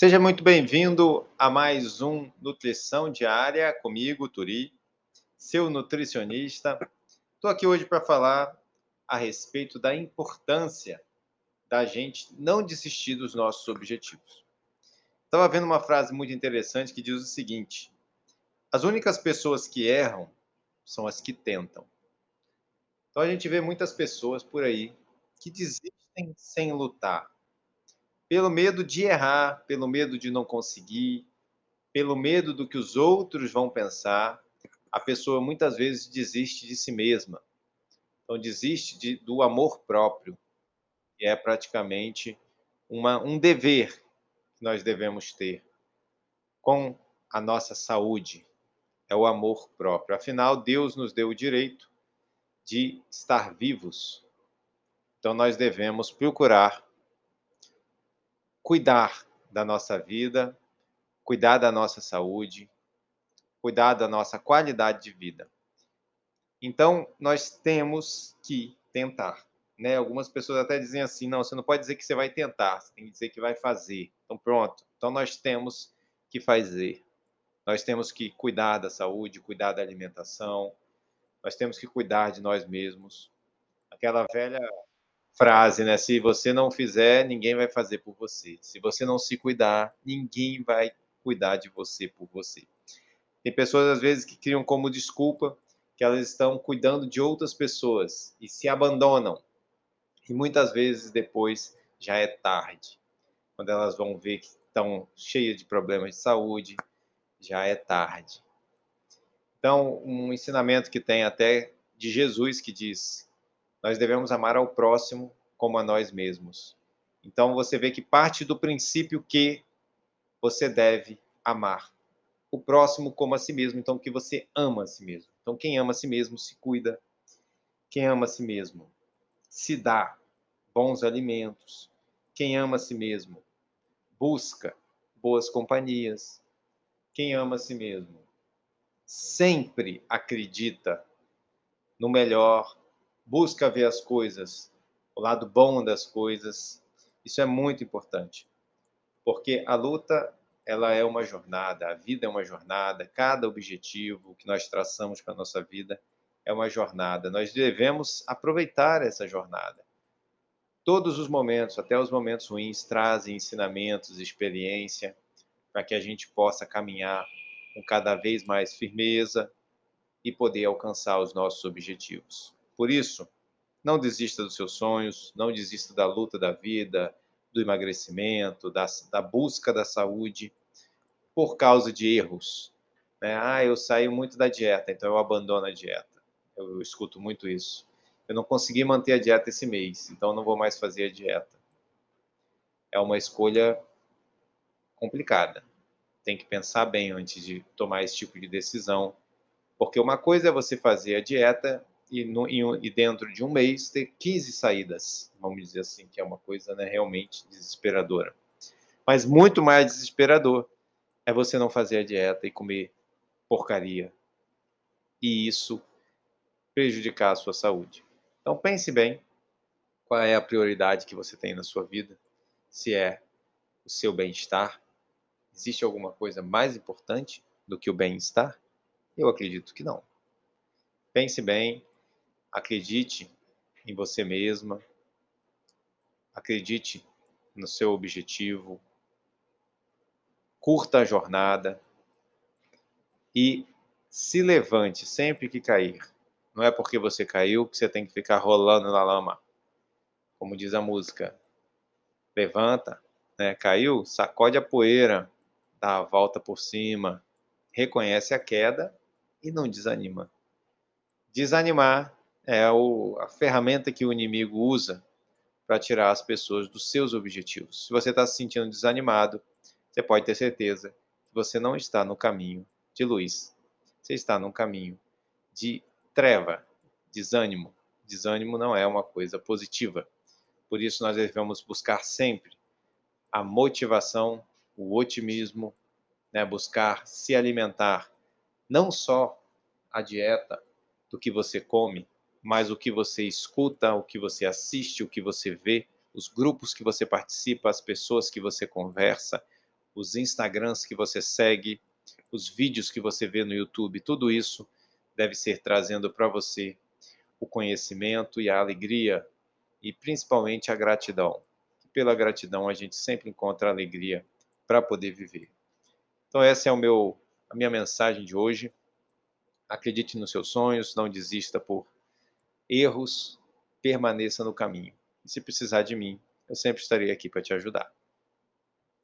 Seja muito bem-vindo a mais um Nutrição Diária comigo, Turi, seu nutricionista. Estou aqui hoje para falar a respeito da importância da gente não desistir dos nossos objetivos. Estava vendo uma frase muito interessante que diz o seguinte: as únicas pessoas que erram são as que tentam. Então a gente vê muitas pessoas por aí que desistem sem lutar pelo medo de errar, pelo medo de não conseguir, pelo medo do que os outros vão pensar, a pessoa muitas vezes desiste de si mesma. Então, desiste de, do amor próprio, que é praticamente uma, um dever que nós devemos ter com a nossa saúde. É o amor próprio. Afinal, Deus nos deu o direito de estar vivos. Então, nós devemos procurar cuidar da nossa vida, cuidar da nossa saúde, cuidar da nossa qualidade de vida. Então, nós temos que tentar. Né? Algumas pessoas até dizem assim: não, você não pode dizer que você vai tentar, você tem que dizer que vai fazer. Então, pronto. Então, nós temos que fazer. Nós temos que cuidar da saúde, cuidar da alimentação, nós temos que cuidar de nós mesmos. Aquela velha frase, né? Se você não fizer, ninguém vai fazer por você. Se você não se cuidar, ninguém vai cuidar de você por você. Tem pessoas às vezes que criam como desculpa que elas estão cuidando de outras pessoas e se abandonam. E muitas vezes depois já é tarde. Quando elas vão ver que estão cheias de problemas de saúde, já é tarde. Então, um ensinamento que tem até de Jesus que diz nós devemos amar ao próximo como a nós mesmos. Então você vê que parte do princípio que você deve amar o próximo como a si mesmo, então que você ama a si mesmo. Então quem ama a si mesmo se cuida. Quem ama a si mesmo se dá bons alimentos. Quem ama a si mesmo busca boas companhias. Quem ama a si mesmo sempre acredita no melhor busca ver as coisas, o lado bom das coisas. Isso é muito importante, porque a luta ela é uma jornada, a vida é uma jornada, cada objetivo que nós traçamos para a nossa vida é uma jornada. Nós devemos aproveitar essa jornada. Todos os momentos, até os momentos ruins, trazem ensinamentos, experiência, para que a gente possa caminhar com cada vez mais firmeza e poder alcançar os nossos objetivos. Por isso, não desista dos seus sonhos, não desista da luta da vida, do emagrecimento, da, da busca da saúde, por causa de erros. Né? Ah, eu saio muito da dieta, então eu abandono a dieta. Eu, eu escuto muito isso. Eu não consegui manter a dieta esse mês, então não vou mais fazer a dieta. É uma escolha complicada. Tem que pensar bem antes de tomar esse tipo de decisão, porque uma coisa é você fazer a dieta e, no, e, dentro de um mês ter 15 saídas, vamos dizer assim, que é uma coisa né, realmente desesperadora. Mas muito mais desesperador é você não fazer a dieta e comer porcaria. E isso prejudicar a sua saúde. Então pense bem qual é a prioridade que você tem na sua vida, se é o seu bem-estar. Existe alguma coisa mais importante do que o bem-estar? Eu acredito que não. Pense bem, Acredite em você mesma. Acredite no seu objetivo. Curta a jornada e se levante sempre que cair. Não é porque você caiu que você tem que ficar rolando na lama. Como diz a música. Levanta, né? Caiu, sacode a poeira, dá a volta por cima, reconhece a queda e não desanima. Desanimar é o, a ferramenta que o inimigo usa para tirar as pessoas dos seus objetivos. Se você está se sentindo desanimado, você pode ter certeza que você não está no caminho de luz. Você está no caminho de treva, desânimo. Desânimo não é uma coisa positiva. Por isso, nós devemos buscar sempre a motivação, o otimismo, né? buscar se alimentar, não só a dieta do que você come, mas o que você escuta, o que você assiste, o que você vê, os grupos que você participa, as pessoas que você conversa, os Instagrams que você segue, os vídeos que você vê no YouTube, tudo isso deve ser trazendo para você o conhecimento e a alegria e principalmente a gratidão. Pela gratidão a gente sempre encontra alegria para poder viver. Então essa é o meu a minha mensagem de hoje. Acredite nos seus sonhos, não desista por erros, permaneça no caminho. E se precisar de mim, eu sempre estarei aqui para te ajudar.